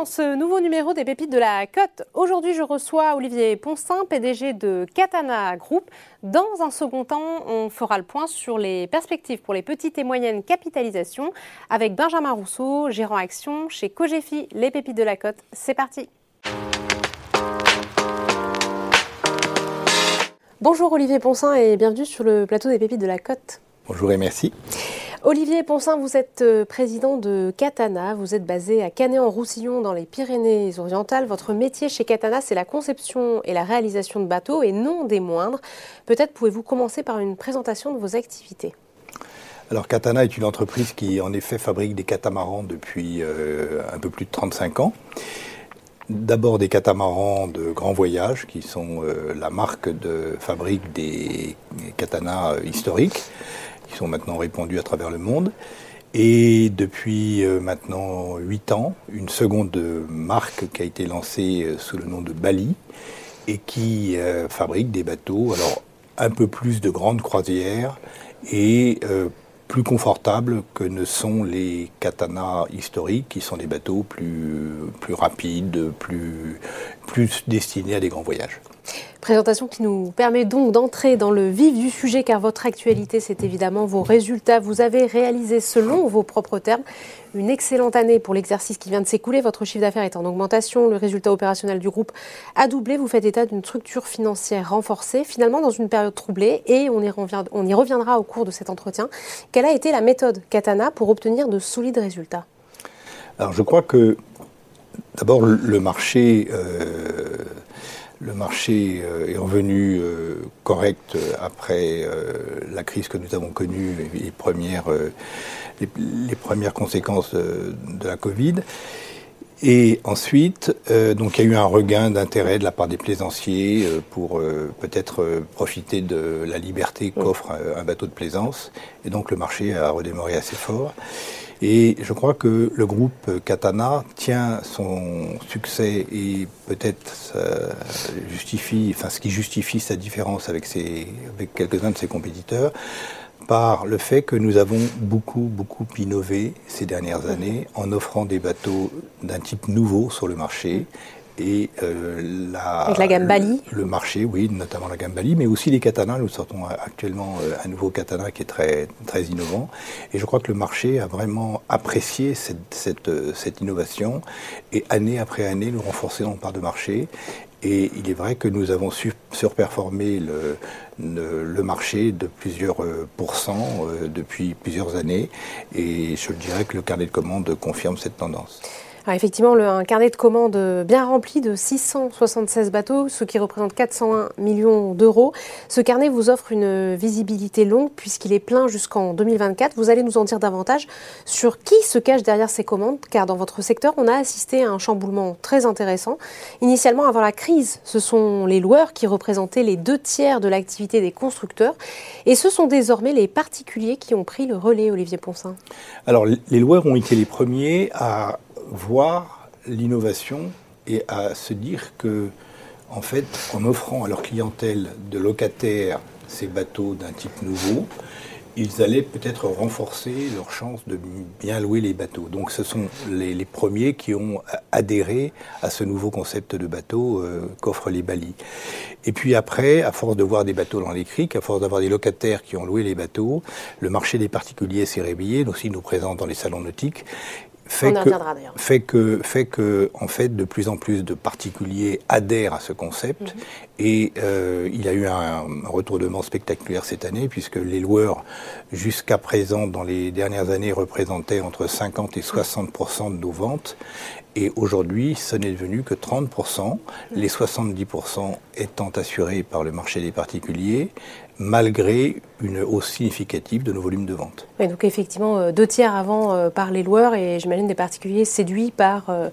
dans ce nouveau numéro des Pépites de la Côte. Aujourd'hui, je reçois Olivier Poncin, PDG de Katana Group. Dans un second temps, on fera le point sur les perspectives pour les petites et moyennes capitalisations avec Benjamin Rousseau, gérant action chez Cogefi, les Pépites de la Côte. C'est parti. Bonjour Olivier Poncin et bienvenue sur le plateau des Pépites de la Côte. Bonjour et merci. Olivier Poncin, vous êtes euh, président de Katana, vous êtes basé à Canet-en-Roussillon dans les Pyrénées-Orientales. Votre métier chez Katana, c'est la conception et la réalisation de bateaux et non des moindres. Peut-être pouvez-vous commencer par une présentation de vos activités. Alors Katana est une entreprise qui en effet fabrique des catamarans depuis euh, un peu plus de 35 ans. D'abord des catamarans de grand voyage qui sont euh, la marque de fabrique des katanas historiques qui sont maintenant répandus à travers le monde. Et depuis euh, maintenant 8 ans, une seconde marque qui a été lancée euh, sous le nom de Bali et qui euh, fabrique des bateaux, un peu plus de grandes croisières et plus confortables que ne sont les katanas historiques, qui sont des bateaux plus, rapides, plus destinés à des grands voyages. Présentation qui nous permet donc d'entrer dans le vif du sujet car votre actualité c'est évidemment vos résultats. Vous avez réalisé selon vos propres termes une excellente année pour l'exercice qui vient de s'écouler. Votre chiffre d'affaires est en augmentation, le résultat opérationnel du groupe a doublé. Vous faites état d'une structure financière renforcée finalement dans une période troublée et on y, reviendra au cours de cet entretien. Quelle a été la méthode Katana pour obtenir de solides résultats? Alors je crois que d'abord le marché... Euh, le marché euh, est revenu euh, correct euh, après la crise que nous avons connue, les premières, les, premières conséquences de, la Covid. Et ensuite, donc il y a eu un regain d'intérêt de la part des plaisanciers pour peut-être profiter de la liberté qu'offre un, bateau de plaisance. Et donc le marché a redémarré assez fort. Et je crois que le groupe Katana tient son succès et peut-être justifie, ce qui justifie sa différence avec, avec quelques-uns de ses compétiteurs par le fait que nous avons beaucoup, beaucoup innové ces dernières années en offrant des bateaux d'un type nouveau sur le marché et euh, la, gamme Bali le, marché, oui, notamment la gamme Bali, mais aussi les katanas. Nous sortons actuellement euh, un nouveau katana qui est très, très innovant. Et je crois que le marché a vraiment apprécié cette, cette, euh, cette innovation et année après année nous renforcer dans le part de marché. Et il est vrai que nous avons su surperformer le, le, marché de plusieurs pourcents depuis plusieurs années. Et je dirais que le carnet de commandes confirme cette tendance effectivement, le, un carnet de commandes bien rempli de 676 bateaux, ce qui représente 401 millions d'euros. Ce carnet vous offre une visibilité longue puisqu'il est plein jusqu'en 2024. Vous allez nous en dire davantage sur qui se cache derrière ces commandes, car dans votre secteur, on a assisté à un chamboulement très intéressant. Initialement, avant la crise, ce sont les loueurs qui représentaient les deux tiers de l'activité des constructeurs, et ce sont désormais les particuliers qui ont pris le relais, Olivier Poncin. Alors, les loueurs ont été les premiers à voir l'innovation et à se dire que, en fait, en offrant à leur clientèle de locataires ces bateaux d'un type nouveau, ils allaient peut-être renforcer leur chance de bien louer les bateaux. Donc ce sont les, premiers qui ont adhéré à ce nouveau concept de bateau euh, qu'offrent les balis. Et puis après, à force de voir des bateaux dans les criques, à force d'avoir des locataires qui ont loué les bateaux, le marché des particuliers s'est réveillé, nous aussi nous présente dans les salons nautiques, fait que, fait que, fait que, en fait, de plus en plus de particuliers adhèrent à ce concept. Mhm. Et euh, il y a eu un, retournement spectaculaire cette année, puisque les loueurs, jusqu'à présent, dans les dernières années, représentaient entre 50 et 60% de nos ventes. Et aujourd'hui, ce n'est devenu que 30% les 70% étant assurés par le marché des particuliers, malgré une hausse significative de nos volumes de vente. donc effectivement, euh, deux tiers avant euh, par les loueurs et j'imagine des particuliers séduits par euh,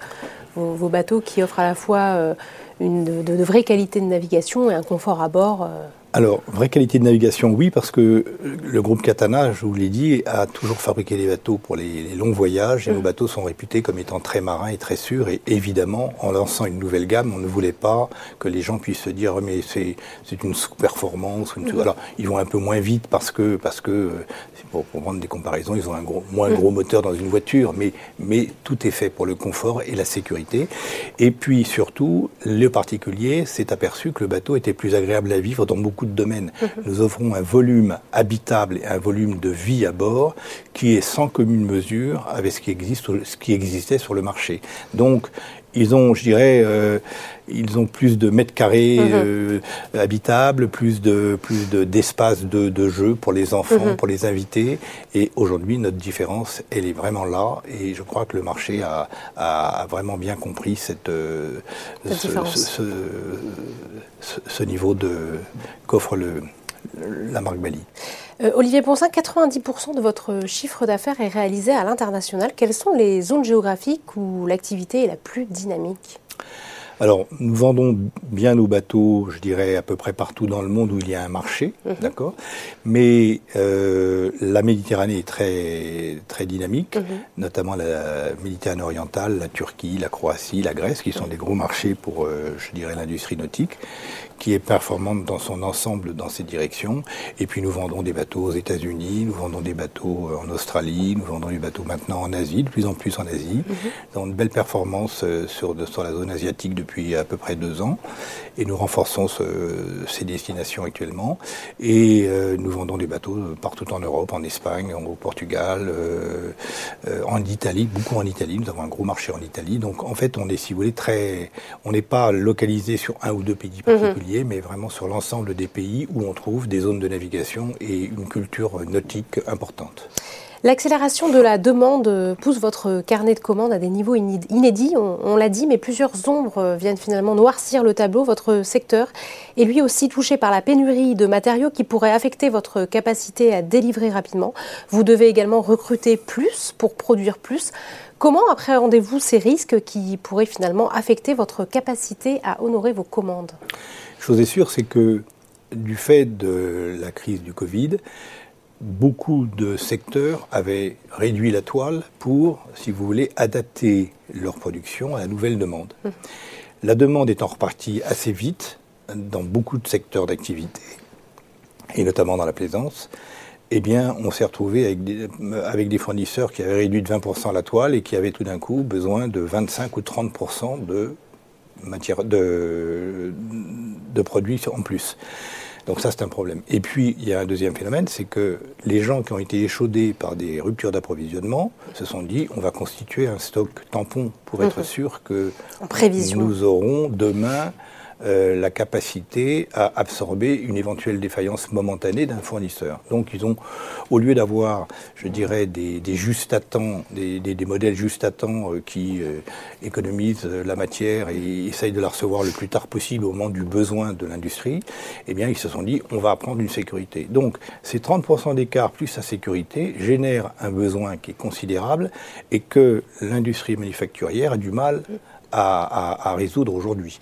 vos, bateaux qui offrent à la fois une, de, de, vraie qualité de navigation et un confort à bord alors, vraie qualité de navigation, oui, parce que le groupe Katana, je vous l'ai dit, a toujours fabriqué des bateaux pour les, longs voyages, et nos mm. bateaux sont réputés comme étant très marins et très sûrs, et évidemment, en lançant une nouvelle gamme, on ne voulait pas que les gens puissent se dire, mais c'est une sous-performance, mm. alors ils vont un peu moins vite parce que, parce que pour, pour prendre des comparaisons, ils ont un gros, moins gros moteur dans une voiture, mais, mais tout est fait pour le confort et la sécurité. Et puis surtout, le particulier s'est aperçu que le bateau était plus agréable à vivre dans beaucoup de domaines. Nous offrons un volume habitable et un volume de vie à bord qui est sans commune mesure avec ce qui, existe, ce qui existait sur le marché. Donc, ils ont, je dirais, euh, ils ont plus de mètres carrés mhm. euh, habitables, plus de plus d'espace de, de, jeu pour les enfants, mhm. pour les invités. Et aujourd'hui, notre différence, elle est vraiment là. Et je crois que le marché a, a, vraiment bien compris cette, euh, ce, ce, ce, ce, niveau de qu'offre le la marque Bali. Olivier Ponsin, 90% de votre chiffre d'affaires est réalisé à l'international. Quelles sont les zones géographiques où l'activité est la plus dynamique? Alors, nous vendons bien nos bateaux, je dirais, à peu près partout dans le monde où il y a un marché, mhm. d'accord? Mais euh, la Méditerranée est très, très dynamique, mhm. notamment la Méditerranée orientale, la Turquie, la Croatie, la Grèce, qui sont des gros marchés pour, euh, je dirais, l'industrie nautique qui est performante dans son ensemble dans ces directions. Et puis nous vendons des bateaux aux États-Unis, nous vendons des bateaux euh, en Australie, nous vendons des bateaux maintenant en Asie, de plus en plus en Asie. Nous mhm. avons de belles performances euh, sur, sur la zone asiatique depuis à peu près deux ans. Et nous renforçons ces destinations actuellement. Et euh, nous vendons des bateaux partout en Europe, en Espagne, au Portugal, en Italie, beaucoup en Italie. Nous avons un gros marché en Italie. Donc en fait, on est, si vous voulez, très, on n'est pas localisé sur un ou deux pays mhm. particuliers mais vraiment sur l'ensemble des pays où on trouve des zones de navigation et une culture nautique importante. L'accélération de la demande pousse votre carnet de commandes à des niveaux inédits, on, l'a dit, mais plusieurs ombres viennent finalement noircir le tableau. Votre secteur est lui aussi touché par la pénurie de matériaux qui pourrait affecter votre capacité à délivrer rapidement. Vous devez également recruter plus pour produire plus. Comment appréhendez-vous ces risques qui pourraient finalement affecter votre capacité à honorer vos commandes? Chose est sûre, c'est que du fait de la crise du Covid, beaucoup de secteurs avaient réduit la toile pour, si vous voulez, adapter leur production à la nouvelle demande. La demande étant repartie assez vite dans beaucoup de secteurs d'activité, et notamment dans la plaisance, eh bien, on s'est retrouvé avec des, avec des, fournisseurs qui avaient réduit de 20% la toile et qui avaient tout d'un coup besoin de 25 ou 30% de matière de, de produits en plus. Donc ça, c'est un problème. Et puis, il y a un deuxième phénomène, c'est que les gens qui ont été échaudés par des ruptures d'approvisionnement se sont dit, on va constituer un stock tampon pour être mmh. sûr que nous aurons demain euh, la capacité à absorber une éventuelle défaillance momentanée d'un fournisseur. Donc ils ont, au lieu d'avoir, je dirais, des, des justes à temps, des, modèles juste à temps euh, qui euh, économisent la matière et essayent de la recevoir le plus tard possible au moment du besoin de l'industrie, eh bien ils se sont dit, on va prendre une sécurité. Donc ces 30% d'écart plus la sécurité génèrent un besoin qui est considérable et que l'industrie manufacturière a du mal à, résoudre aujourd'hui.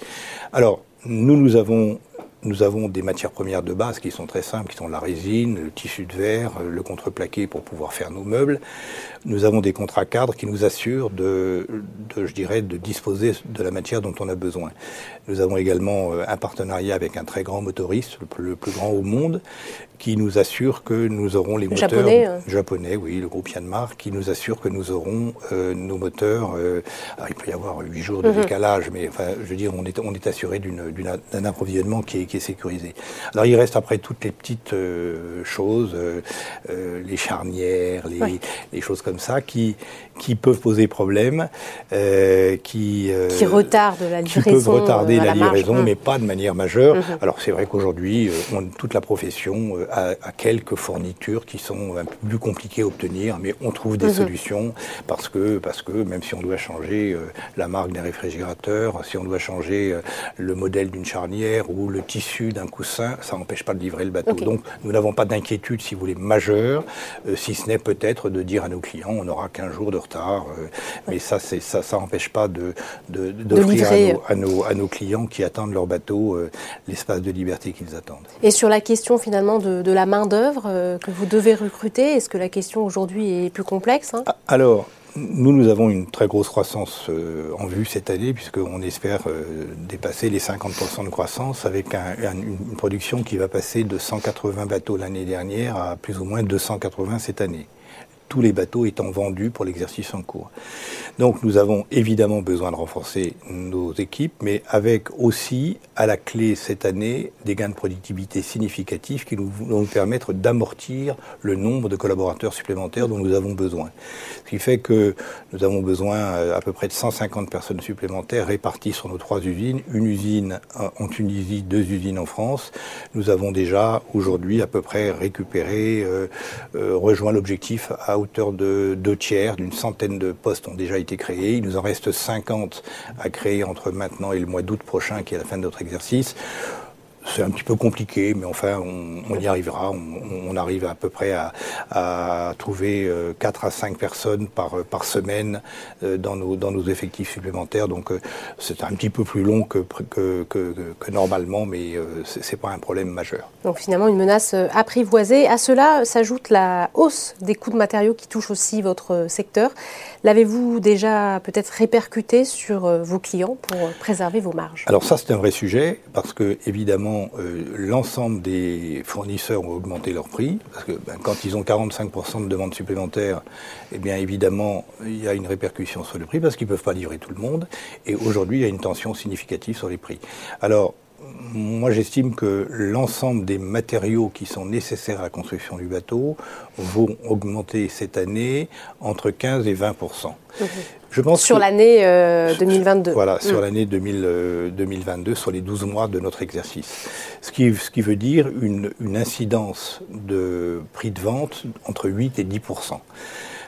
Alors, nous, nous avons nous avons des matières premières de base qui sont très simples, qui sont la résine, le tissu de verre, le contreplaqué pour pouvoir faire nos meubles. Nous avons des contrats cadres qui nous assurent de, je dirais, de disposer de la matière dont on a besoin. Nous avons également euh, un partenariat avec un très grand motoriste, le plus grand au monde, qui nous assure que nous aurons les moteurs japonais, hein. japonais, oui, le groupe Yanmar, qui nous assure que nous aurons euh, nos moteurs. Euh, alors il peut y avoir huit jours de mhm. décalage, mais enfin, je veux dire, on est, on est assuré d'un approvisionnement qui est, qui est, sécurisé. Alors il reste après toutes les petites euh, choses, les charnières, les, les, choses comme ça, qui, qui peuvent poser problème, qui qui retardent la livraison, qui peuvent retarder la, livraison, mais pas de manière majeure. Mhm. Alors c'est vrai qu'aujourd'hui, toute la profession à, quelques fournitures qui sont un peu plus compliquées à obtenir, mais on trouve des mhm. solutions parce que, parce que même si on doit changer euh, la marque d'un réfrigérateur, si on doit changer euh, le modèle d'une charnière ou le tissu d'un coussin, ça n'empêche pas de livrer le bateau. Donc nous n'avons pas d'inquiétude, si vous voulez, majeure, euh, si ce n'est peut-être de dire à nos clients, on aura qu'un jour de retard. Euh, mais ça, ça, ça n'empêche pas de, de, d'offrir à, nos, à, nos, clients qui attendent leur bateau l'espace de liberté qu'ils attendent. Et sur la question finalement de, de la main-d'œuvre que vous devez recruter, est-ce que la question aujourd'hui est plus complexe hein? Alors, nous, nous avons une très grosse croissance euh, en vue cette année, puisqu'on espère euh, dépasser les 50% de croissance avec une production qui va passer de 180 bateaux l'année dernière à plus ou moins 280 cette année tous les bateaux étant vendus pour l'exercice en cours. Donc nous avons évidemment besoin de renforcer nos équipes, mais avec aussi à la clé cette année des gains de productivité significatifs qui nous vont nous permettre d'amortir le nombre de collaborateurs supplémentaires dont nous avons besoin. Ce qui fait que nous avons besoin euh, à peu près de 150 personnes supplémentaires réparties sur nos trois usines, une usine en Tunisie, deux usines en France. Nous avons déjà aujourd'hui à peu près récupéré, euh, euh, rejoint l'objectif à hauteur de deux tiers, d'une centaine de postes ont déjà été créés. Il nous en reste 50 à créer entre maintenant et le mois d'août prochain, qui est la fin de notre exercice. C'est un petit peu compliqué, mais enfin, on, y arrivera. On, arrive à peu près à, trouver 4 euh, à 5 personnes par, semaine euh, dans, nos, effectifs supplémentaires. Donc, euh, c'est un petit peu plus long que, normalement, mais ce n'est pas un problème majeur. Donc, finalement, une menace apprivoisée. À cela s'ajoute la hausse des coûts de matériaux qui touche aussi votre secteur. L'avez-vous déjà peut-être répercuté sur vos clients pour préserver vos marges? Alors, ça, c'est un vrai sujet parce que, évidemment, euh, l'ensemble des fournisseurs ont augmenté leur prix, parce que ben, quand ils ont 45% de demandes supplémentaires, eh bien évidemment, il y a une répercussion sur le prix, parce qu'ils ne peuvent pas livrer tout le monde, et aujourd'hui, il y a une tension significative sur les prix. Alors, moi, j'estime que l'ensemble des matériaux qui sont nécessaires à la construction du bateau vont augmenter cette année entre 15 et 20 je pense sur l'année 2022. Euh, voilà, sur mm. l'année 2022, euh, sur les 12 mois de notre exercice. Ce qui, ce qui veut dire une, une incidence de prix de vente entre 8 et 10%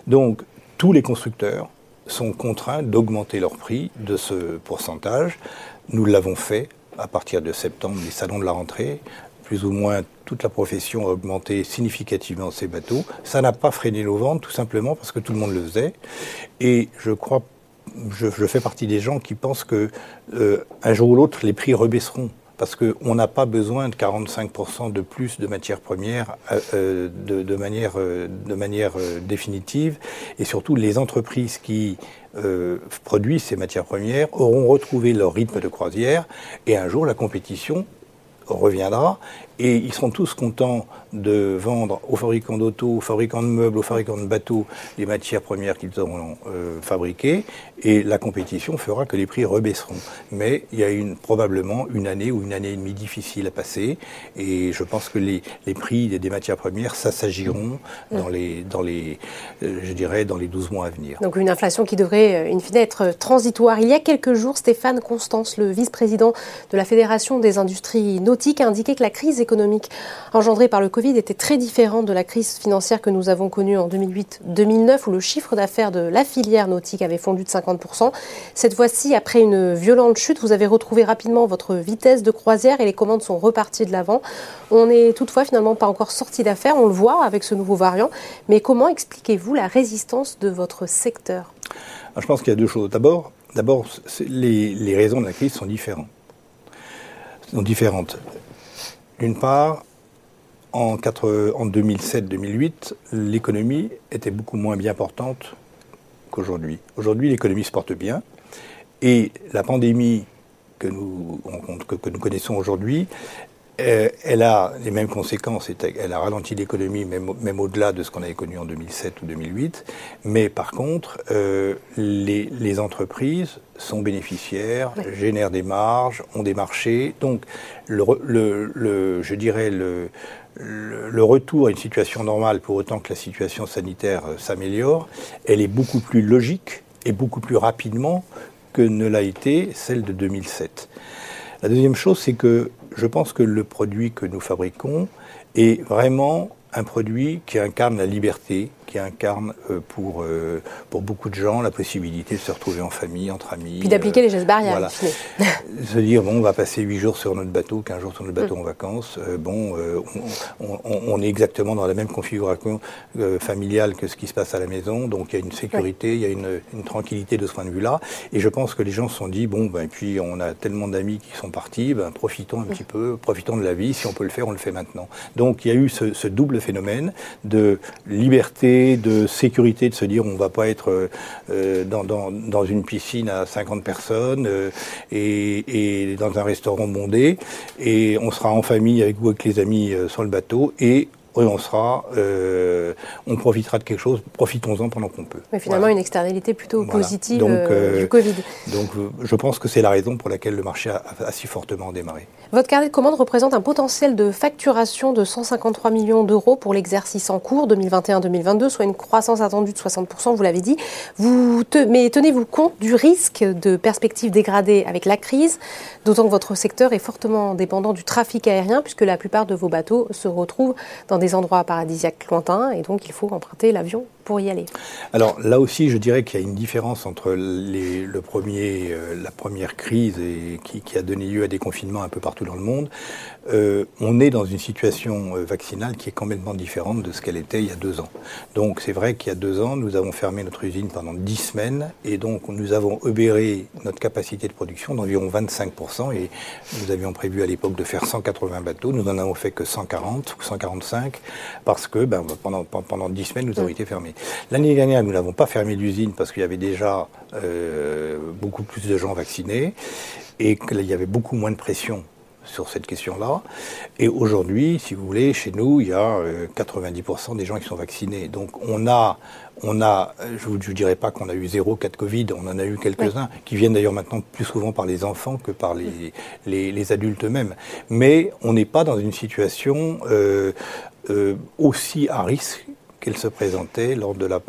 Donc, tous les constructeurs sont contraints d'augmenter leur prix de ce pourcentage. Nous l'avons fait à partir de septembre, les salons de la rentrée, plus ou moins toute la profession a augmenté significativement ses bateaux. Ça n'a pas freiné nos ventes, tout simplement parce que tout le monde le faisait. Et je crois, je, fais partie des gens qui pensent que euh, un jour ou l'autre, les prix rebaisseront. Parce qu'on n'a pas besoin de 45% de plus de matières premières euh, euh, de, manière, de manière définitive. Et surtout, les entreprises qui produisent ces matières premières auront retrouvé leur rythme de croisière. Et un jour, la compétition reviendra et ils seront tous contents de vendre aux fabricants d'auto, aux fabricants de meubles, aux fabricants de bateaux les matières premières qu'ils auront euh, fabriquées et la compétition fera que les prix rebaisseront. Mais il y a une, probablement une année ou une année et demie difficile à passer et je pense que les, les prix des, matières premières s'assagiront dans les, dans les, euh, je dirais, dans les 12 mois à venir. Donc une inflation qui devrait, in fine, être transitoire. Il y a quelques jours, Stéphane Constance, le vice-président de la Fédération des industries nautiques, a indiqué que la crise économique engendrée par le Covid était très différente de la crise financière que nous avons connue en 2008-2009, où le chiffre d'affaires de la filière nautique avait fondu de 50%. Cette fois-ci, après une violente chute, vous avez retrouvé rapidement votre vitesse de croisière et les commandes sont reparties de l'avant. On n'est toutefois finalement pas encore sorti d'affaires, on le voit avec ce nouveau variant. Mais comment expliquez-vous la résistance de votre secteur? Je pense qu'il y a deux choses. D'abord, d'abord les, raisons de la crise sont différentes. D'une part, en, 2007-2008, l'économie était beaucoup moins bien portante qu'aujourd'hui. Aujourd'hui, l'économie se porte bien et la pandémie que nous, que nous connaissons aujourd'hui, euh, elle a les mêmes conséquences, elle a ralenti l'économie même, même au-delà de ce qu'on avait connu en 2007 ou 2008, mais par contre, euh, les, les, entreprises sont bénéficiaires, génèrent des marges, ont des marchés, donc le, le, le je dirais le, le, retour à une situation normale, pour autant que la situation sanitaire euh, s'améliore, elle est beaucoup plus logique et beaucoup plus rapidement que ne l'a été celle de 2007. La deuxième chose, c'est que je pense que le produit que nous fabriquons est vraiment un produit qui incarne la liberté, qui incarne pour, pour beaucoup de gens la possibilité de se retrouver en famille, entre amis. Puis d'appliquer les gestes barrières. Voilà. se dire, bon, on va passer 8 jours sur notre bateau, 15 jours sur notre bateau mm. en vacances. bon, on, on, est exactement dans la même configuration familiale que ce qui se passe à la maison, donc il y a une sécurité, il y a une, une, tranquillité de ce point de vue-là. Et je pense que les gens se sont dit, bon, ben, et puis on a tellement d'amis qui sont partis, ben, profitons un petit peu, profitons de la vie, si on peut le faire, on le fait maintenant. Donc il y a eu ce, double phénomène de liberté, de sécurité, de se dire on ne va pas être euh, dans, dans, une piscine à 50 personnes euh, et, dans un restaurant bondé, et on sera en famille avec vous, avec les amis euh, sur le bateau, et on sera, euh, on profitera de quelque chose, profitons-en pendant qu'on peut. Mais finalement, une externalité plutôt positive euh, du euh, Covid. Donc, je pense que c'est la raison pour laquelle le marché a, si fortement démarré. Votre carnet de commandes représente un potentiel de facturation de 153 millions d'euros pour l'exercice en cours 2021-2022, soit une croissance attendue de 60%, vous l'avez dit. Vous mais tenez-vous compte du risque de perspectives dégradées avec la crise, d'autant que votre secteur est fortement dépendant du trafic aérien, puisque la plupart de vos bateaux se retrouvent dans des endroits paradisiaques lointains et donc il faut emprunter l'avion pour y aller. Alors là aussi, je dirais qu'il y a une différence entre les, le premier, euh, la première crise et qui, qui, a donné lieu à des confinements un peu partout dans le monde. Euh, on est dans une situation euh, vaccinale qui est complètement différente de ce qu'elle était il y a deux ans. Donc c'est vrai qu'il y a deux ans, nous avons fermé notre usine pendant dix semaines et donc nous avons obéré notre capacité de production d'environ 25% et nous avions prévu à l'époque de faire 180 bateaux. Nous n'en avons fait que 140 ou 145 parce que ben, pendant, pendant 10 semaines, nous avons été fermés. L'année dernière, nous n'avons pas fermé l'usine parce qu'il y avait déjà euh, beaucoup plus de gens vaccinés et qu'il y avait beaucoup moins de pression sur cette question-là. Et aujourd'hui, si vous voulez, chez nous, il y a 90% euh, des gens qui sont vaccinés. Donc on a, on a je ne dirais pas qu'on a eu zéro cas de Covid, on en a eu quelques-uns, qui viennent d'ailleurs maintenant plus souvent par les enfants que par les, les, adultes eux-mêmes. Mais on n'est pas dans une situation euh, euh, aussi à risque qu'elle se présentait lors de la,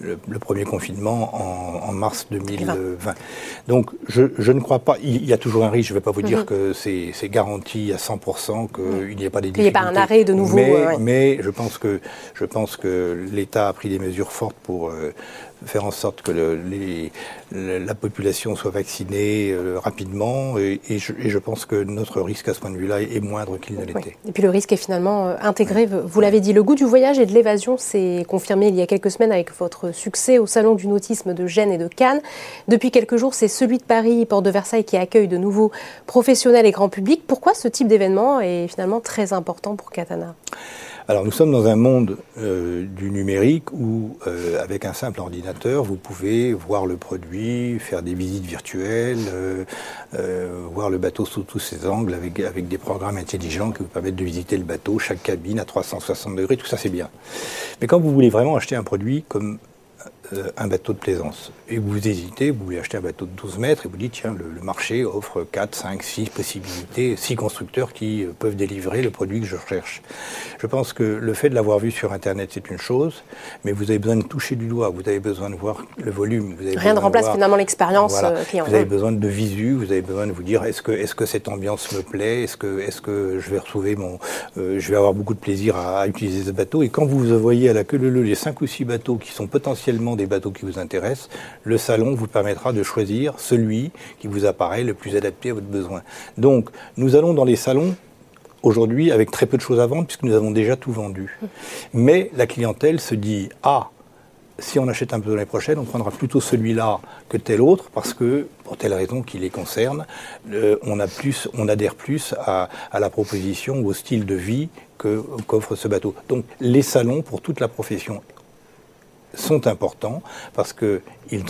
le, premier confinement en, mars 2020. Donc je, ne crois pas, il y a toujours un risque, je ne vais pas vous dire mhm. que c'est garanti à 100% qu'il n'y ait pas des difficultés. Il n'y a pas un arrêt de nouveau. Mais, mais je pense que, je pense que l'État a pris des mesures fortes pour euh, faire en sorte que les, la population soit vaccinée euh, rapidement. Et, je, pense que notre risque à ce point de vue-là est moindre qu'il ne l'était. Et puis le risque est finalement euh, intégré. Vous l'avez dit, le goût du voyage et de l'évasion s'est confirmé il y a quelques semaines avec votre succès au Salon du nautisme de Gênes et de Cannes. Depuis quelques jours, c'est celui de Paris, Port de Versailles, qui accueille de nouveaux professionnels et grand public. Pourquoi ce type d'événement est finalement très important pour Katana? Alors nous sommes dans un monde euh, du numérique où, euh, avec un simple ordinateur, vous pouvez voir le produit, faire des visites virtuelles, euh, voir le bateau sous tous ses angles, avec, avec des programmes intelligents qui vous permettent de visiter le bateau, chaque cabine à 360 degrés, tout ça c'est bien. Mais quand vous voulez vraiment acheter un produit comme un bateau de plaisance. Et vous hésitez, vous voulez acheter un bateau de 12 mètres et vous dites, tiens, le, marché offre 4, 5, 6 possibilités, 6 constructeurs qui euh, peuvent délivrer le produit que je recherche. Je pense que le fait de l'avoir vu sur Internet, c'est une chose, mais vous avez besoin de toucher du doigt, vous avez besoin de voir le volume. Vous avez Rien ne remplace finalement l'expérience euh, client. Vous avez besoin de visu, vous avez besoin de vous dire, est-ce que, est -ce que cette ambiance me plaît Est-ce que, est -ce que je vais retrouver mon... je vais avoir beaucoup de plaisir à, utiliser ce bateau Et quand vous voyez à la queue leu les 5 ou 6 bateaux qui sont potentiellement des bateaux qui vous intéressent, le salon vous permettra de choisir celui qui vous apparaît le plus adapté à votre besoin. Donc, nous allons dans les salons aujourd'hui avec très peu de choses à vendre puisque nous avons déjà tout vendu. Mais la clientèle se dit ah si on achète un peu l'année prochaine, on prendra plutôt celui-là que tel autre, parce que, pour telle raison qui les concerne, euh, on, adhère plus à, la proposition ou au style de vie qu'offre ce bateau. Donc, les salons, pour toute la profession sont importants parce qu'ils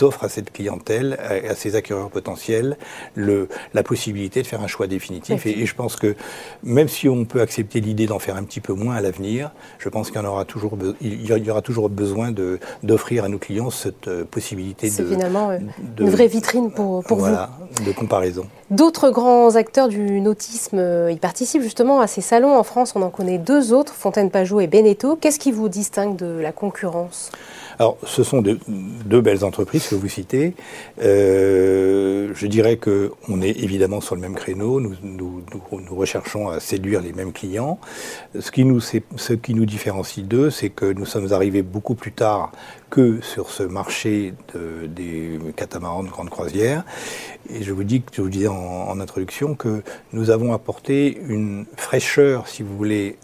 offrent à cette clientèle, à, ces acquéreurs potentiels, le, la possibilité de faire un choix définitif. Et, je pense que même si on peut accepter l'idée d'en faire un petit peu moins à l'avenir, je pense qu'il y, aura toujours, il y aura toujours besoin d'offrir à nos clients cette euh, possibilité de, finalement euh, une vraie vitrine pour, pour voilà, de comparaison. D'autres grands acteurs du nautisme euh, y participent justement à ces salons. En France, on en connaît deux autres, Fontaine Pajot et Beneteau. Qu'est-ce qui vous distingue de la concurrence? Alors, ce sont de, deux belles entreprises que vous citez. Euh, je dirais que on est évidemment sur le même créneau. Nous, nous, nous, recherchons à séduire les mêmes clients. Ce qui nous, ce qui nous différencie d'eux, c'est que nous sommes arrivés beaucoup plus tard que sur ce marché de, des catamarans de grande croisière. Et je vous dis, je vous disais en, en introduction que nous avons apporté une fraîcheur, si vous voulez,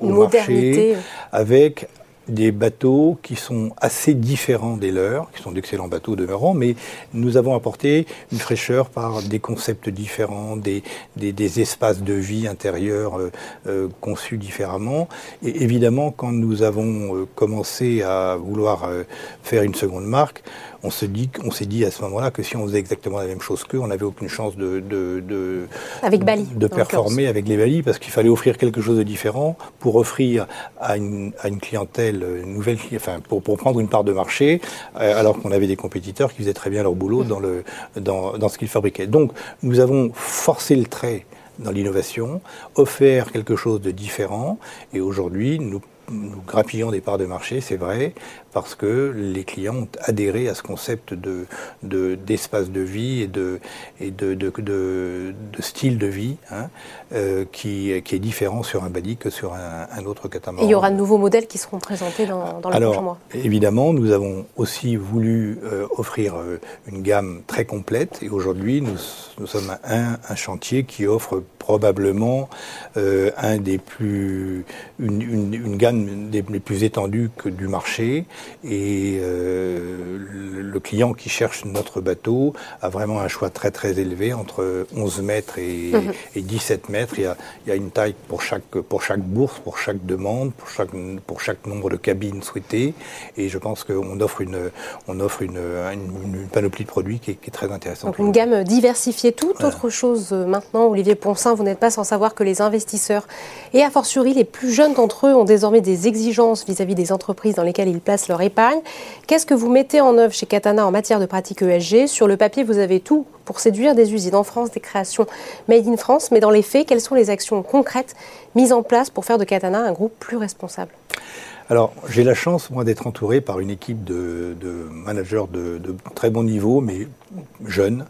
au marché, avec des bateaux qui sont assez différents des leurs, qui sont d'excellents bateaux demeurant, mais nous avons apporté une fraîcheur par des concepts différents, des, des, des espaces de vie intérieurs euh, euh conçus différemment. Et évidemment, quand nous avons euh, commencé à vouloir euh, faire une seconde marque, on se dit, on s'est dit à ce moment-là que si on faisait exactement la même chose qu'eux, on n'avait aucune chance de, de, de, avec Bali, de performer avec les Bali, parce qu'il fallait offrir quelque chose de différent pour offrir à une, à une clientèle nouvelle, enfin pour, pour, prendre une part de marché, euh, alors qu'on avait des compétiteurs qui faisaient très bien leur boulot dans, le, dans, dans ce qu'ils fabriquaient. Donc nous avons forcé le trait dans l'innovation, offert quelque chose de différent, et aujourd'hui nous nous grappillons des parts de marché, c'est vrai, parce que les clients ont adhéré à ce concept de, d'espace de, vie et de, et de, de, de style de vie hein, euh, qui, qui, est différent sur un Bali que sur un, autre catamaran. Et il y aura de nouveaux modèles qui seront présentés dans, dans les Alors, prochains mois Évidemment, nous avons aussi voulu euh, offrir euh, une gamme très complète et aujourd'hui, nous, nous sommes un, un chantier qui offre probablement euh, un des plus, une, une, une gamme des, les plus étendues que du marché. Et euh, le client qui cherche notre bateau a vraiment un choix très très élevé entre 11 mètres et, mmh. et 17 mètres. Il y, a, il y, a, une taille pour chaque, pour chaque bourse, pour chaque demande, pour chaque, pour chaque nombre de cabines souhaitées. Et je pense qu'on offre une, on offre une, une, une panoplie de produits qui est, qui est très intéressante. Donc une gamme diversifiée. Voilà. autre chose euh, maintenant, Olivier Ponsin, vous n'êtes pas sans savoir que les investisseurs, et a fortiori les plus jeunes d'entre eux, ont désormais des exigences vis-à-vis -vis des entreprises dans lesquelles ils placent leur épargne. Qu'est-ce que vous mettez en œuvre chez Katana en matière de pratique ESG Sur le papier, vous avez tout pour séduire des usines en France, des créations made in France, mais dans les faits, quelles sont les actions concrètes mises en place pour faire de Katana un groupe plus responsable? Alors, j'ai la chance, moi, d'être entouré par une équipe de, managers de, de, très bon niveau, mais jeunes,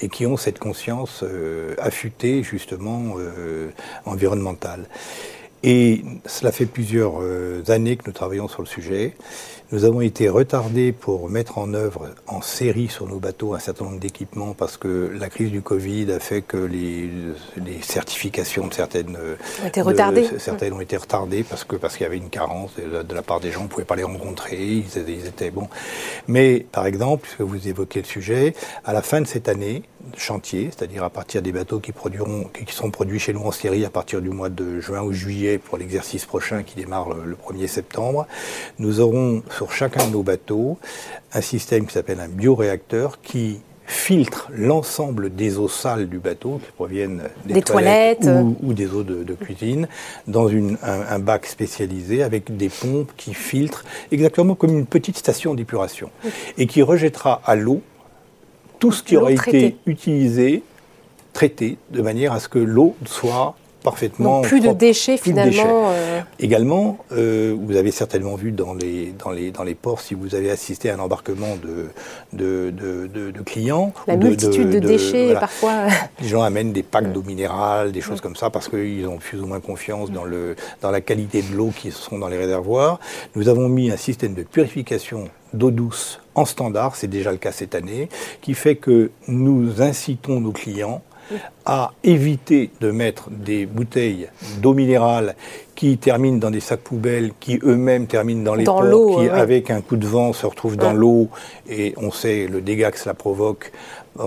et qui ont cette conscience euh, affûtée, justement, euh, environnementale. Et cela fait plusieurs euh, années que nous travaillons sur le sujet. Nous avons été retardés pour mettre en œuvre en série sur nos bateaux un certain nombre d'équipements parce que la crise du Covid a fait que les, les certifications de certaines ont été retardées. De, certaines ont été retardées parce que parce qu'il y avait une carence de, la part des gens, on ne pouvait pas les rencontrer, ils, ils étaient bons. Mais par exemple, puisque vous évoquez le sujet, à la fin de cette année, chantier, c'est-à-dire à partir des bateaux qui produiront, qui seront produits chez nous en série à partir du mois de juin ou juillet pour l'exercice prochain qui démarre le, le 1er septembre, nous aurons sur chacun de nos bateaux un système qui s'appelle un bioréacteur qui filtre l'ensemble des eaux sales du bateau qui proviennent des, des toilettes, toilettes. Ou, ou, des eaux de, de cuisine dans une, un, un, bac spécialisé avec des pompes qui filtrent exactement comme une petite station d'épuration oui. et qui rejettera à l'eau tout ce qui aura été utilisé, traité, de manière à ce que l'eau soit parfaitement. Donc plus de déchets finalement. Déchets. Euh... Également, euh, vous avez certainement vu dans les, dans, les, dans les ports, si vous avez assisté à un embarquement de, de, de, de, de clients. La multitude de, déchets, voilà. parfois. Les gens amènent des packs d'eau minérale, des choses comme ça, parce qu'ils ont plus ou moins confiance dans, le, dans la qualité de l'eau qui sont dans les réservoirs. Nous avons mis un système de purification d'eau douce en standard, c'est déjà le cas cette année, qui fait que nous incitons nos clients à éviter de mettre des bouteilles d'eau minérale qui terminent dans des sacs poubelles, qui eux-mêmes terminent dans les dans ports, qui ouais. avec un coup de vent se retrouvent dans ouais. l'eau, et on sait le dégât que cela provoque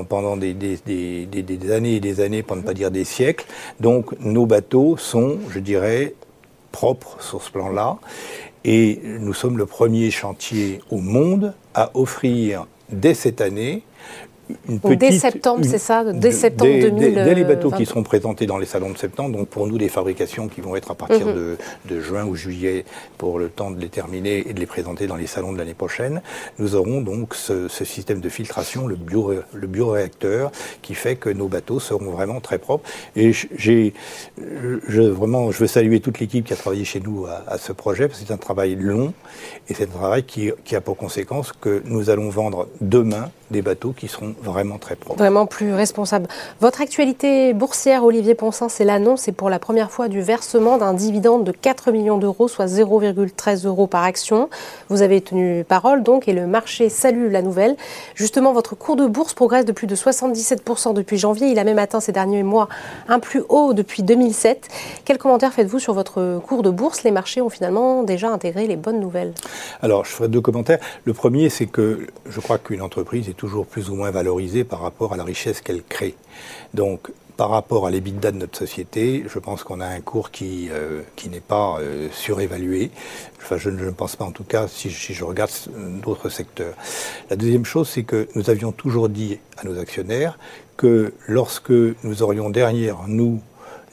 pendant des, des, des, des, années et des années, pour ne pas dire des siècles. Donc nos bateaux sont, je dirais, propres sur ce plan-là. Et nous sommes le premier chantier au monde à offrir dès cette année une petite, dès septembre, c'est ça Dès septembre dès, Dès, les bateaux qui seront présentés dans les salons de septembre, donc pour nous des fabrications qui vont être à partir mhm. de, de, juin ou juillet pour le temps de les terminer et de les présenter dans les salons de l'année prochaine, nous aurons donc ce, ce, système de filtration, le, bio, le bioréacteur, qui fait que nos bateaux seront vraiment très propres. Et j'ai je, vraiment, je veux saluer toute l'équipe qui a travaillé chez nous à, à ce projet, parce que c'est un travail long et c'est un travail qui, qui a pour conséquence que nous allons vendre demain des bateaux qui seront vraiment très propres. Vraiment plus responsables. Votre actualité boursière, Olivier Ponsin, c'est l'annonce et pour la première fois du versement d'un dividende de 4 millions d'euros, soit 0,13 euros par action. Vous avez tenu parole donc et le marché salue la nouvelle. Justement, votre cours de bourse progresse de plus de 77% depuis janvier. Il a même atteint ces derniers mois un plus haut depuis 2007. Quel commentaire faites-vous sur votre cours de bourse? Les marchés ont finalement déjà intégré les bonnes nouvelles. Alors, je ferai deux commentaires. Le premier, c'est que je crois qu'une entreprise est toujours plus ou moins par rapport à la richesse qu'elle crée. Donc, par rapport à l'EBITDA de notre société, je pense qu'on a un cours qui, euh, qui n'est pas euh, surévalué. Enfin, je ne pense pas en tout cas si, si je regarde d'autres secteurs. La deuxième chose, c'est que nous avions toujours dit à nos actionnaires que lorsque nous aurions derrière nous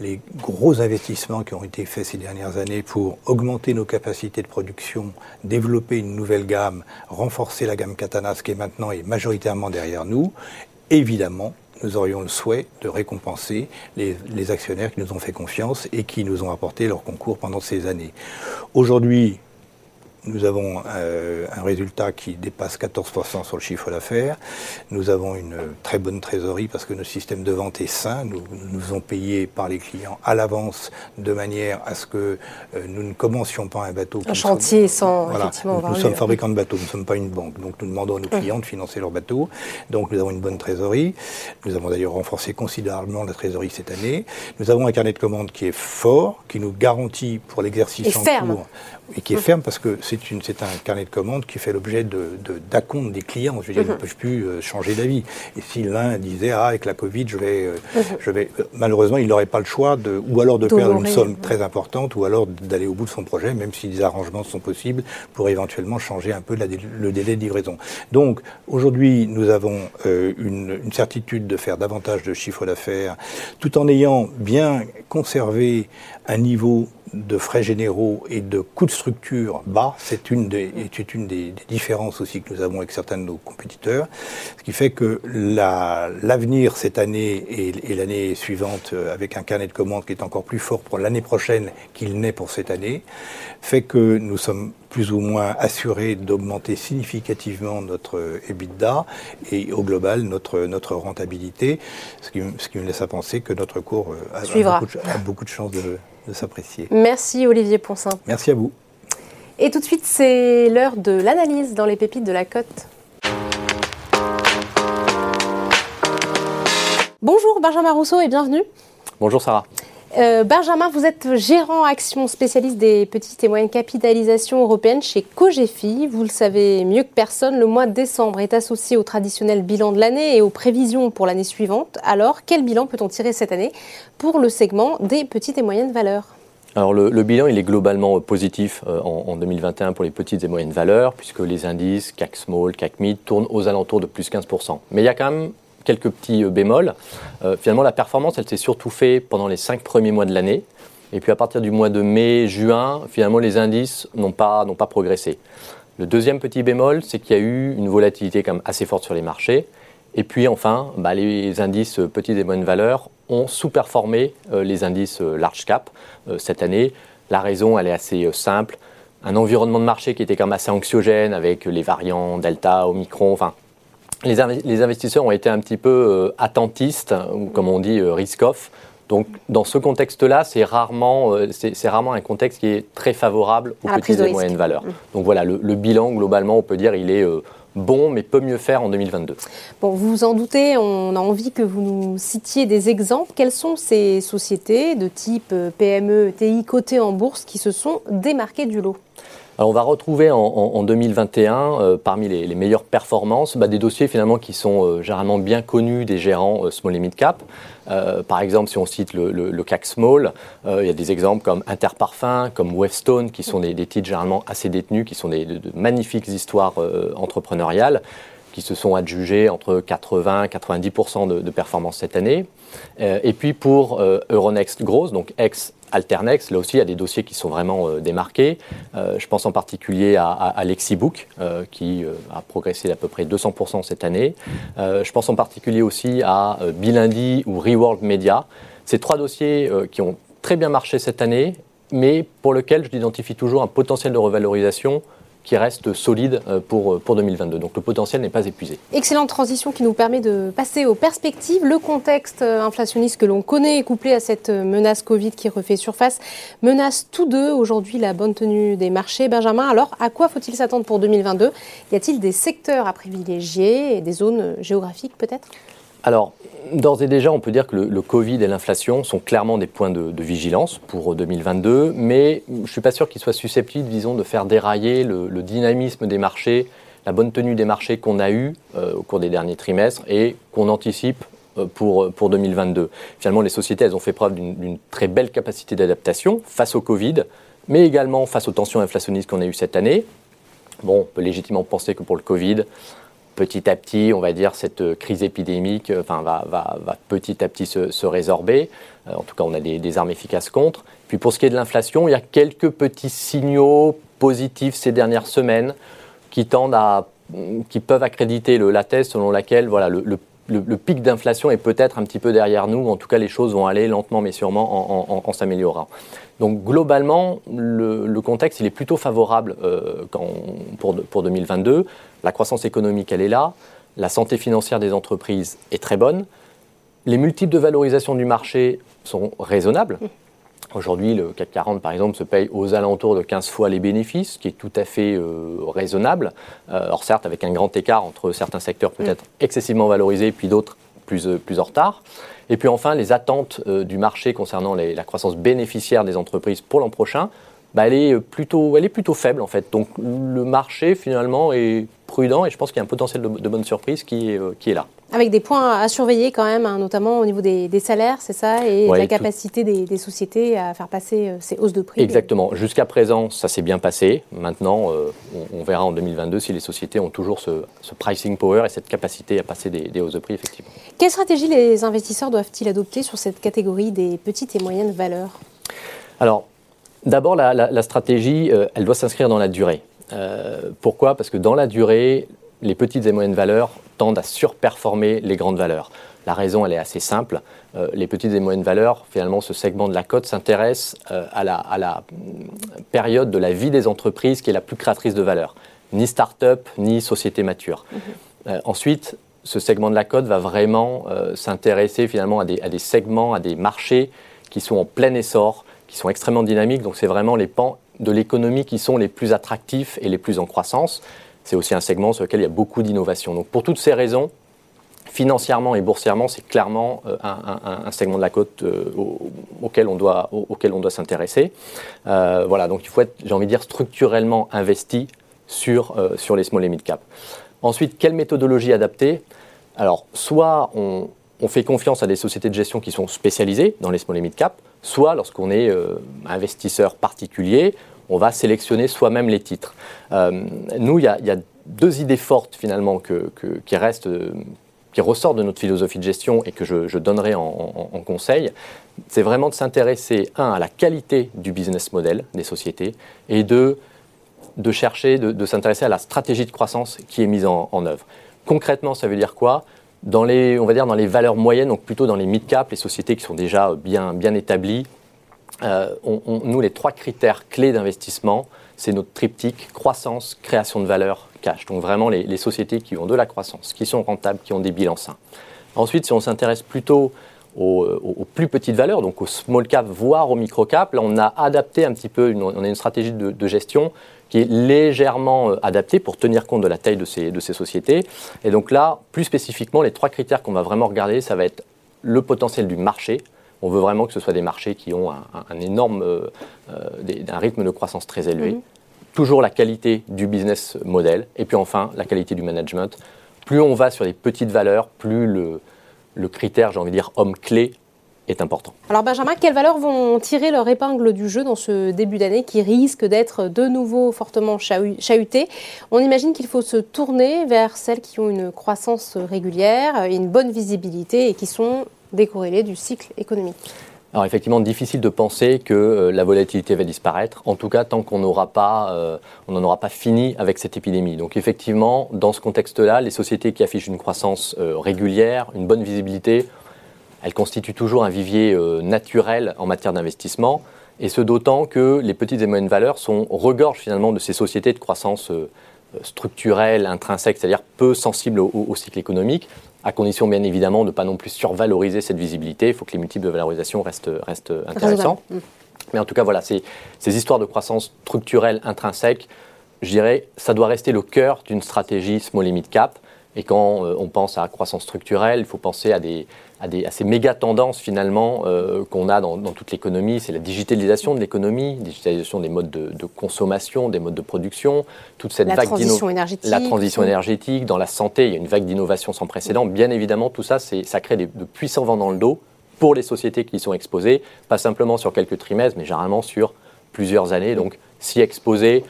les gros investissements qui ont été faits ces dernières années pour augmenter nos capacités de production, développer une nouvelle gamme, renforcer la gamme Katana, ce qui est maintenant et majoritairement derrière nous, évidemment, nous aurions le souhait de récompenser les, les, actionnaires qui nous ont fait confiance et qui nous ont apporté leur concours pendant ces années. Aujourd'hui, nous avons euh, un résultat qui dépasse 14% sur le chiffre d'affaires. Nous avons une très bonne trésorerie parce que notre système de vente est sain. Nous nous faisons payer par les clients à l'avance de manière à ce que euh, nous ne commencions pas un bateau. Un chantier sans effectivement. nous sommes fabricants de bateaux, nous ne sommes pas une banque. Donc nous demandons à nos clients de financer leurs bateaux. Donc nous avons une bonne trésorerie. Nous avons d'ailleurs renforcé considérablement la trésorerie cette année. Nous avons un carnet de commandes qui est fort, qui nous garantit pour l'exercice en ferme. cours et qui est ferme parce que c'est un carnet de commandes qui fait l'objet d'acomptes de, des clients. Je veux dire, ils ne peuvent plus euh, changer d'avis. Et si l'un disait, ah, avec la Covid, je vais, euh, mhm. je vais euh, malheureusement, il n'aurait pas le choix de, ou alors de perdre une somme très importante, ou alors d'aller au bout de son projet, même si des arrangements sont possibles, pour éventuellement changer un peu le délai de livraison. Donc, aujourd'hui, nous avons une, une certitude de faire davantage de chiffre d'affaires, tout en ayant bien conservé un niveau de frais généraux et de coûts de structure bas, c'est une, des, une des, différences aussi que nous avons avec certains de nos compétiteurs. Ce qui fait que l'avenir cette année et, et l'année suivante, euh, avec un carnet de commandes qui est encore plus fort pour l'année prochaine qu'il n'est pour cette année, fait que nous sommes plus ou moins assurés d'augmenter significativement notre EBITDA et au global notre, notre rentabilité, ce qui, ce qui me laisse à penser que notre cours euh, a, beaucoup, a beaucoup de chances de, de s'apprécier. Merci Olivier Ponsin. Merci à vous. Et tout de suite, c'est l'heure de l'analyse dans les pépites de la côte. Bonjour Benjamin Rousseau et bienvenue. Bonjour Sarah. Euh, Benjamin, vous êtes gérant action spécialiste des petites et moyennes capitalisations européennes chez Cogefi. Vous le savez mieux que personne, le mois de décembre est associé au traditionnel bilan de l'année et aux prévisions pour l'année suivante. Alors, quel bilan peut-on tirer cette année pour le segment des petites et moyennes valeurs? Alors le, bilan, il est globalement positif euh, en, en, 2021 pour les petites et moyennes valeurs, puisque les indices CAC Small, CAC Mid tournent aux alentours de plus 15%. Mais il y a quand même quelques petits euh, bémols. Euh, finalement, la performance, elle s'est surtout faite pendant les cinq premiers mois de l'année. Et puis à partir du mois de mai, juin, finalement, les indices n'ont pas, pas progressé. Le deuxième petit bémol, c'est qu'il y a eu une volatilité quand même assez forte sur les marchés. Et puis enfin, bah, les indices petites et moyennes valeurs ont sous-performé euh, les indices large cap cette année. La raison, elle est assez simple. Un environnement de marché qui était quand même assez anxiogène avec les variants Delta, Omicron, enfin les, investisseurs ont été un petit peu euh, attentistes, ou comme on dit, euh, risk-off. Donc, dans ce contexte-là, c'est rarement, euh, c'est rarement un contexte qui est très favorable aux petites et moyennes valeurs. Mmh. Donc voilà, le, bilan, globalement, on peut dire, il est bon, mais peut mieux faire en 2022. Bon, vous vous en doutez, on a envie que vous nous citiez des exemples. Quelles sont ces sociétés de type PME, TI cotées en bourse qui se sont démarquées du lot? On va retrouver en, 2021, euh, parmi les, meilleures performances, bah, des dossiers finalement qui sont euh, généralement bien connus des gérants euh, small et mid cap. par exemple, si on cite le, CAC Small, il y a des exemples comme Interparfum, comme Westone, qui sont des, titres généralement assez détenus, qui sont des, de magnifiques histoires entrepreneuriales qui se sont adjugés entre 80 et 90% de, de, performance cette année. et puis pour Euronext Growth, donc ex Alternex, là aussi, il y a des dossiers qui sont vraiment démarqués. je pense en particulier à, Lexibook, qui a progressé d'à peu près 200% cette année. je pense en particulier aussi à Bilindy ou Reworld Media. Ces trois dossiers qui ont très bien marché cette année, mais pour lequel je identifie toujours un potentiel de revalorisation qui reste solide euh, pour, euh, pour 2022. Donc le potentiel n'est pas épuisé. Excellente transition qui nous permet de passer aux perspectives. Le contexte euh, inflationniste que l'on connaît, couplé à cette menace Covid qui refait surface, menace tous deux aujourd'hui la bonne tenue des marchés. Benjamin, alors à quoi faut-il s'attendre pour 2022 Y a-t-il des secteurs à privilégier et des zones géographiques peut-être? Alors, d'ores et déjà, on peut dire que le, Covid et l'inflation sont clairement des points de, vigilance pour 2022, mais je ne suis pas sûr qu'ils soient susceptibles, disons, de faire dérailler le, dynamisme des marchés, la bonne tenue des marchés qu'on a eu euh, au cours des derniers trimestres et qu'on anticipe euh, pour, pour 2022. Finalement, les sociétés, elles ont fait preuve d'une très belle capacité d'adaptation face au Covid, mais également face aux tensions inflationnistes qu'on a eues cette année. Bon, on peut légitimement penser que pour le Covid, petit à petit, on va dire, cette euh, crise épidémique euh, va, va, va petit à petit se, résorber. Euh, en tout cas, on a des, armes efficaces contre. Puis pour ce qui est de l'inflation, il y a quelques petits signaux positifs ces dernières semaines qui tendent à, qui peuvent accréditer le, la thèse selon laquelle voilà, le, pic d'inflation est peut-être un petit peu derrière nous. En tout cas, les choses vont aller lentement mais sûrement en, s'améliorant. Donc globalement, le, contexte il est plutôt favorable pour, pour 2022. La croissance économique, elle est là. La santé financière des entreprises est très bonne. Les multiples de valorisation du marché sont raisonnables. Aujourd'hui, le CAC 40, par exemple, se paye aux alentours de 15 fois les bénéfices, ce qui est tout à fait euh, raisonnable. Euh, or, certes, avec un grand écart entre certains secteurs peut-être excessivement valorisés, puis d'autres plus, euh, plus en retard. Et puis enfin, les attentes euh, du marché concernant les, la croissance bénéficiaire des entreprises pour l'an prochain, bah, elle, est plutôt, elle est plutôt faible en fait. Donc le marché finalement est prudent et je pense qu'il y a un potentiel de, de bonne surprise qui est, euh, qui est là. Avec des points à surveiller quand même, hein, notamment au niveau des, des salaires, c'est ça, et ouais, la capacité des, des, sociétés à faire passer euh, ces hausses de prix. Exactement. Jusqu'à présent, ça s'est bien passé. Maintenant, euh, on, on, verra en 2022 si les sociétés ont toujours ce, ce pricing power et cette capacité à passer des, des, hausses de prix, effectivement. Quelle stratégie les investisseurs doivent-ils adopter sur cette catégorie des petites et moyennes valeurs? Alors, D'abord, la, la, la, stratégie, euh, elle doit s'inscrire dans la durée. Euh, pourquoi? Parce que dans la durée, les petites et moyennes valeurs tendent à surperformer les grandes valeurs. La raison, elle est assez simple. Euh, les petites et moyennes valeurs, finalement, ce segment de la cote s'intéresse à, la, à, la, période de la vie des entreprises qui est la plus créatrice de valeur. Ni start-up, ni société mature. Mm -hmm. ensuite, ce segment de la cote va vraiment s'intéresser finalement à des, à des segments, à des marchés qui sont en plein essor, qui sont extrêmement dynamiques. Donc c'est vraiment les pans de l'économie qui sont les plus attractifs et les plus en croissance. C'est aussi un segment sur lequel il y a beaucoup d'innovation. Donc pour toutes ces raisons, financièrement et boursièrement, c'est clairement euh, un, segment de la côte euh, au, auquel on doit, doit s'intéresser. Euh, voilà, donc il faut être, j'ai envie de dire, structurellement investi sur, sur les small et mid cap. Ensuite, quelle méthodologie adapter? Alors, soit on, on fait confiance à des sociétés de gestion qui sont spécialisées dans les small et mid cap, soit lorsqu'on est euh, investisseur particulier, on va sélectionner soi-même les titres. Euh, nous, il y, a deux idées fortes finalement qui restent, euh, qui ressortent de notre philosophie de gestion et que je, donnerai en, conseil. C'est vraiment de s'intéresser, un, à la qualité du business model des sociétés et deux, de chercher, de, de s'intéresser à la stratégie de croissance qui est mise en, en œuvre. Concrètement, ça veut dire quoi? Dans les, on va dire dans les valeurs moyennes, donc plutôt dans les mid-cap, les sociétés qui sont déjà bien, bien établies, euh, on, nous, les trois critères clés d'investissement, c'est notre triptyque croissance, création de valeur, cash. Donc vraiment les, sociétés qui ont de la croissance, qui sont rentables, qui ont des bilans sains. Ensuite, si on s'intéresse plutôt aux, plus petites valeurs, donc aux small cap, voire aux micro cap, là on a adapté un petit peu, on a une stratégie de gestion qui est légèrement euh, adapté pour tenir compte de la taille de ces, de ces sociétés. Et donc là, plus spécifiquement, les trois critères qu'on va vraiment regarder, ça va être le potentiel du marché. On veut vraiment que ce soit des marchés qui ont un, un énorme, euh, des, un rythme de croissance très élevé. Mmh. Toujours la qualité du business model. Et puis enfin, la qualité du management. Plus on va sur les petites valeurs, plus le, le critère, j'ai envie de dire, homme clé est important. Alors Benjamin, quelles valeurs vont tirer leur épingle du jeu dans ce début d'année qui risque d'être de nouveau fortement chahuté? On imagine qu'il faut se tourner vers celles qui ont une croissance régulière et une bonne visibilité et qui sont décorrélées du cycle économique. Alors effectivement, difficile de penser que euh, la volatilité va disparaître, en tout cas tant qu'on n'aura pas, euh, on n'en aura pas fini avec cette épidémie. Donc effectivement, dans ce contexte-là, les sociétés qui affichent une croissance euh, régulière, une bonne visibilité, elles constituent toujours un vivier naturel en matière d'investissement, et ce d'autant que les petites et moyennes valeurs sont regorgent finalement de ces sociétés de croissance structurelle, intrinsèque, c'est-à-dire peu sensibles au cycle économique à condition bien évidemment de ne pas non plus survaloriser cette visibilité. Il faut que les multiples de valorisation restent, restent intéressants. Mm. Mais en tout cas, voilà, ces, ces histoires de croissance structurelle intrinsèque, je dirais, ça doit rester le cœur d'une stratégie small limit cap. Et quand euh, on pense à croissance structurelle, il faut penser à, des, à, des, à ces méga tendances finalement euh, qu'on a dans, toute l'économie. C'est la digitalisation de l'économie, digitalisation des modes de, consommation, des modes de production, toute cette la transition énergétique. La transition énergétique, dans la santé, il y a une vague d'innovation sans précédent. Bien évidemment, tout ça, ça crée des, de puissants vents dans le dos pour les sociétés qui y sont exposées, pas simplement sur quelques trimestres, mais généralement sur plusieurs années. Donc, s'y exposer,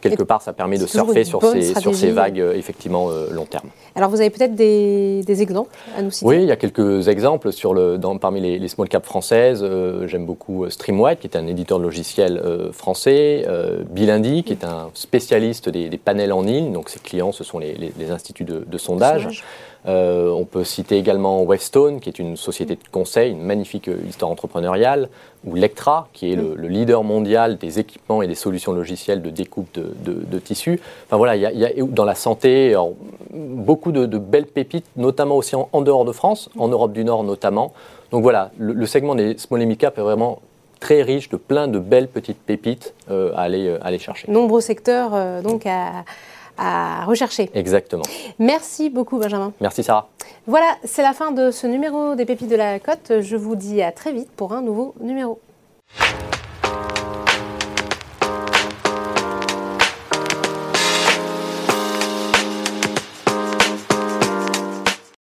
quelque part, ça permet de surfer sur ces, sur ces, vagues, euh, effectivement, euh, long terme. Alors, vous avez peut-être des, exemples à nous citer? Oui, il y a quelques exemples sur le, dans, parmi les, small caps françaises. Euh, j'aime beaucoup Streamwide, qui est un éditeur de logiciels français. Bilindy, qui est un spécialiste des, panels en ligne. Donc, ses clients, ce sont les, instituts de, sondage. Euh, on peut citer également Westone, qui est une société de conseil, une magnifique histoire entrepreneuriale, ou Lectra, qui est le, leader mondial des équipements et des solutions logicielles de découpe de, tissus. Enfin voilà, il y, a dans la santé beaucoup de, belles pépites, notamment aussi en, dehors de France, en Europe du Nord notamment. Donc voilà, le, segment des small et cap est vraiment très riche de plein de belles petites pépites euh, à, aller, euh, aller chercher. Nombreux secteurs donc à à rechercher. Exactement. Merci beaucoup Benjamin. Merci Sarah. Voilà, c'est la fin de ce numéro des pépites de la côte. Je vous dis à très vite pour un nouveau numéro.